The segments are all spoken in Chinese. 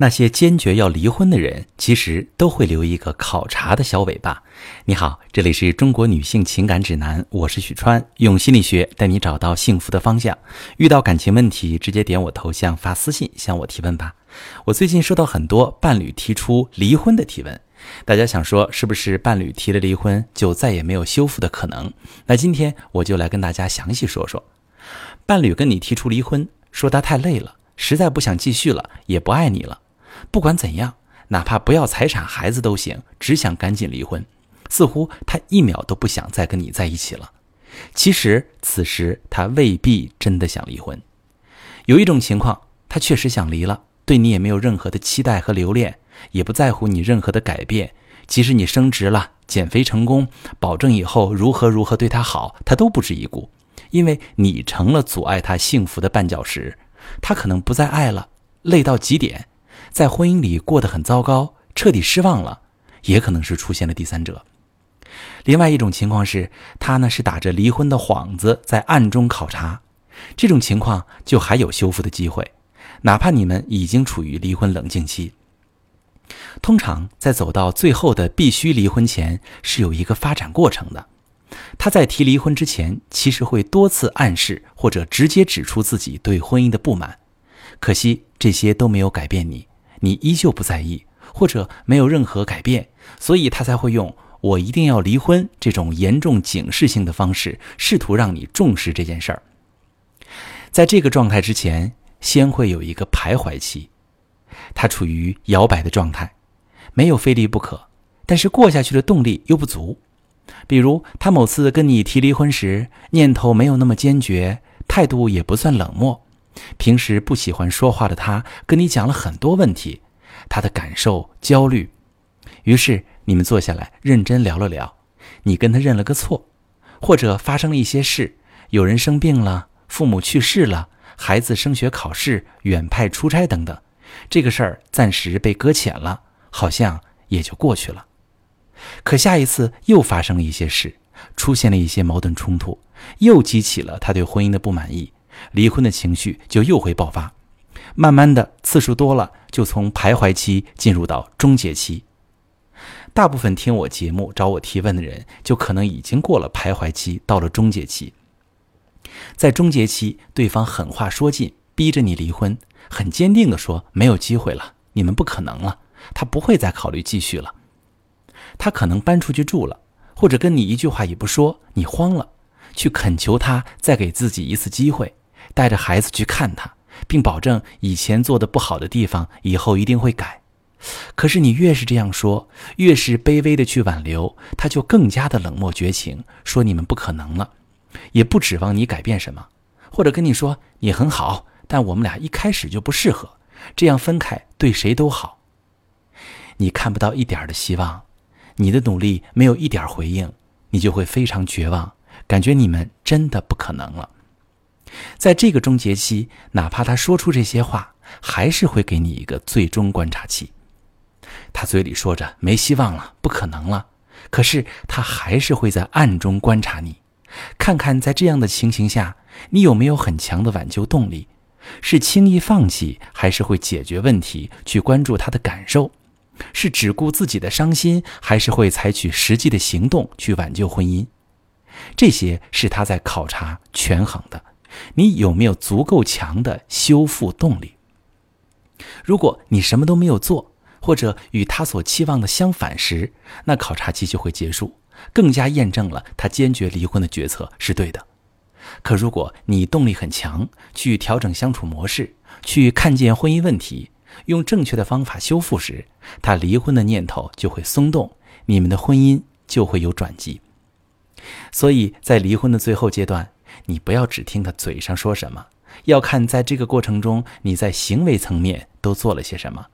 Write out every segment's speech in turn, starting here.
那些坚决要离婚的人，其实都会留一个考察的小尾巴。你好，这里是中国女性情感指南，我是许川，用心理学带你找到幸福的方向。遇到感情问题，直接点我头像发私信向我提问吧。我最近收到很多伴侣提出离婚的提问，大家想说是不是伴侣提了离婚就再也没有修复的可能？那今天我就来跟大家详细说说，伴侣跟你提出离婚，说他太累了，实在不想继续了，也不爱你了。不管怎样，哪怕不要财产、孩子都行，只想赶紧离婚。似乎他一秒都不想再跟你在一起了。其实此时他未必真的想离婚。有一种情况，他确实想离了，对你也没有任何的期待和留恋，也不在乎你任何的改变。即使你升职了、减肥成功，保证以后如何如何对他好，他都不值一顾，因为你成了阻碍他幸福的绊脚石。他可能不再爱了，累到极点。在婚姻里过得很糟糕，彻底失望了，也可能是出现了第三者。另外一种情况是，他呢是打着离婚的幌子在暗中考察，这种情况就还有修复的机会，哪怕你们已经处于离婚冷静期。通常在走到最后的必须离婚前，是有一个发展过程的。他在提离婚之前，其实会多次暗示或者直接指出自己对婚姻的不满，可惜这些都没有改变你。你依旧不在意，或者没有任何改变，所以他才会用“我一定要离婚”这种严重警示性的方式，试图让你重视这件事儿。在这个状态之前，先会有一个徘徊期，他处于摇摆的状态，没有非离不可，但是过下去的动力又不足。比如，他某次跟你提离婚时，念头没有那么坚决，态度也不算冷漠。平时不喜欢说话的他，跟你讲了很多问题，他的感受焦虑。于是你们坐下来认真聊了聊，你跟他认了个错，或者发生了一些事，有人生病了，父母去世了，孩子升学考试、远派出差等等，这个事儿暂时被搁浅了，好像也就过去了。可下一次又发生了一些事，出现了一些矛盾冲突，又激起了他对婚姻的不满意。离婚的情绪就又会爆发，慢慢的次数多了，就从徘徊期进入到终结期。大部分听我节目找我提问的人，就可能已经过了徘徊期，到了终结期。在终结期，对方狠话说尽，逼着你离婚，很坚定的说没有机会了，你们不可能了，他不会再考虑继续了。他可能搬出去住了，或者跟你一句话也不说，你慌了，去恳求他再给自己一次机会。带着孩子去看他，并保证以前做的不好的地方以后一定会改。可是你越是这样说，越是卑微的去挽留，他就更加的冷漠绝情，说你们不可能了，也不指望你改变什么，或者跟你说你很好，但我们俩一开始就不适合，这样分开对谁都好。你看不到一点的希望，你的努力没有一点回应，你就会非常绝望，感觉你们真的不可能了。在这个终结期，哪怕他说出这些话，还是会给你一个最终观察期。他嘴里说着没希望了，不可能了，可是他还是会在暗中观察你，看看在这样的情形下，你有没有很强的挽救动力，是轻易放弃，还是会解决问题，去关注他的感受，是只顾自己的伤心，还是会采取实际的行动去挽救婚姻。这些是他在考察权衡的。你有没有足够强的修复动力？如果你什么都没有做，或者与他所期望的相反时，那考察期就会结束，更加验证了他坚决离婚的决策是对的。可如果你动力很强，去调整相处模式，去看见婚姻问题，用正确的方法修复时，他离婚的念头就会松动，你们的婚姻就会有转机。所以在离婚的最后阶段。你不要只听他嘴上说什么，要看在这个过程中你在行为层面都做了些什么。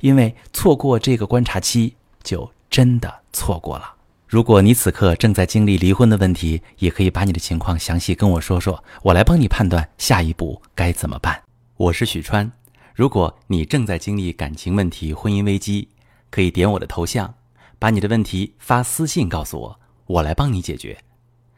因为错过这个观察期，就真的错过了。如果你此刻正在经历离婚的问题，也可以把你的情况详细跟我说说，我来帮你判断下一步该怎么办。我是许川，如果你正在经历感情问题、婚姻危机，可以点我的头像，把你的问题发私信告诉我，我来帮你解决。